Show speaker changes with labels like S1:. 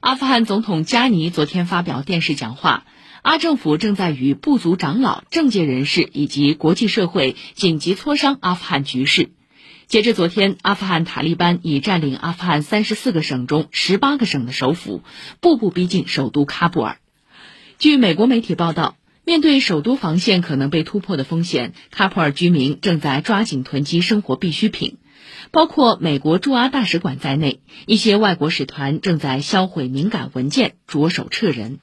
S1: 阿富汗总统加尼昨天发表电视讲话，阿政府正在与部族长老、政界人士以及国际社会紧急磋商阿富汗局势。截至昨天，阿富汗塔利班已占领阿富汗三十四个省中十八个省的首府，步步逼近首都喀布尔。据美国媒体报道，面对首都防线可能被突破的风险，喀布尔居民正在抓紧囤积生活必需品。包括美国驻阿大使馆在内，一些外国使团正在销毁敏感文件，着手撤人。